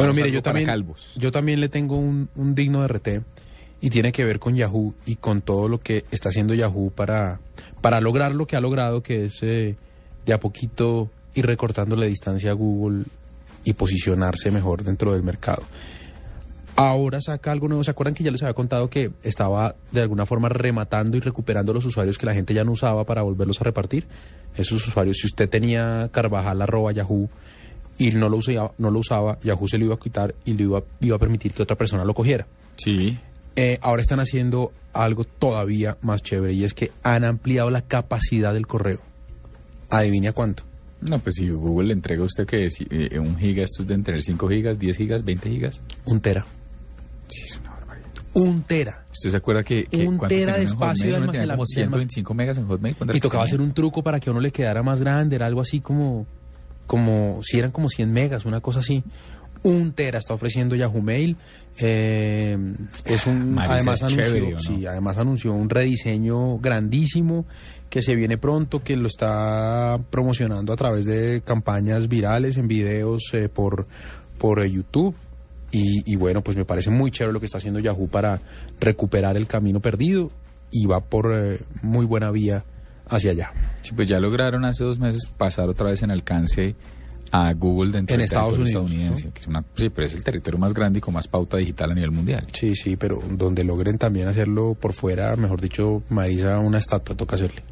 Bueno, mire, yo también, calvos. yo también le tengo un, un digno de RT y tiene que ver con Yahoo y con todo lo que está haciendo Yahoo para, para lograr lo que ha logrado, que es eh, de a poquito ir recortando la distancia a Google y posicionarse mejor dentro del mercado. Ahora saca algo nuevo. ¿Se acuerdan que ya les había contado que estaba de alguna forma rematando y recuperando los usuarios que la gente ya no usaba para volverlos a repartir? Esos usuarios, si usted tenía Carvajal arroba Yahoo y no lo usaba, no lo usaba, Yahoo se lo iba a quitar y le iba, iba a permitir que otra persona lo cogiera. Sí. Eh, ahora están haciendo algo todavía más chévere y es que han ampliado la capacidad del correo. Adivine a cuánto. No, pues si Google le entrega a usted que es, eh, un giga, estos deben tener 5 gigas, 10 gigas, 20 gigas. Un tera. Sí, es una barbaridad. Un tera. ¿Usted se acuerda que, que Un tera de espacio de Hotmail, uno tenía almacena- como de almac- 125 megas en Hotmail? ¿Cuándo Y tocaba tenía? hacer un truco para que uno le quedara más grande, era algo así como, como si eran como 100 megas, una cosa así. Un tera está ofreciendo Yahoo Mail. eh, es un, Marisa, además es anunció, chévere, ¿o no? sí, además anunció un rediseño grandísimo que se viene pronto, que lo está promocionando a través de campañas virales en videos eh, por por YouTube. Y, y bueno, pues me parece muy chévere lo que está haciendo Yahoo para recuperar el camino perdido y va por eh, muy buena vía hacia allá. Sí, pues ya lograron hace dos meses pasar otra vez en alcance a Google dentro En del Estados Unidos, estadounidense, que es una, sí, pero es el territorio más grande y con más pauta digital a nivel mundial. Sí, sí, pero donde logren también hacerlo por fuera, mejor dicho, Marisa, una estatua toca hacerle.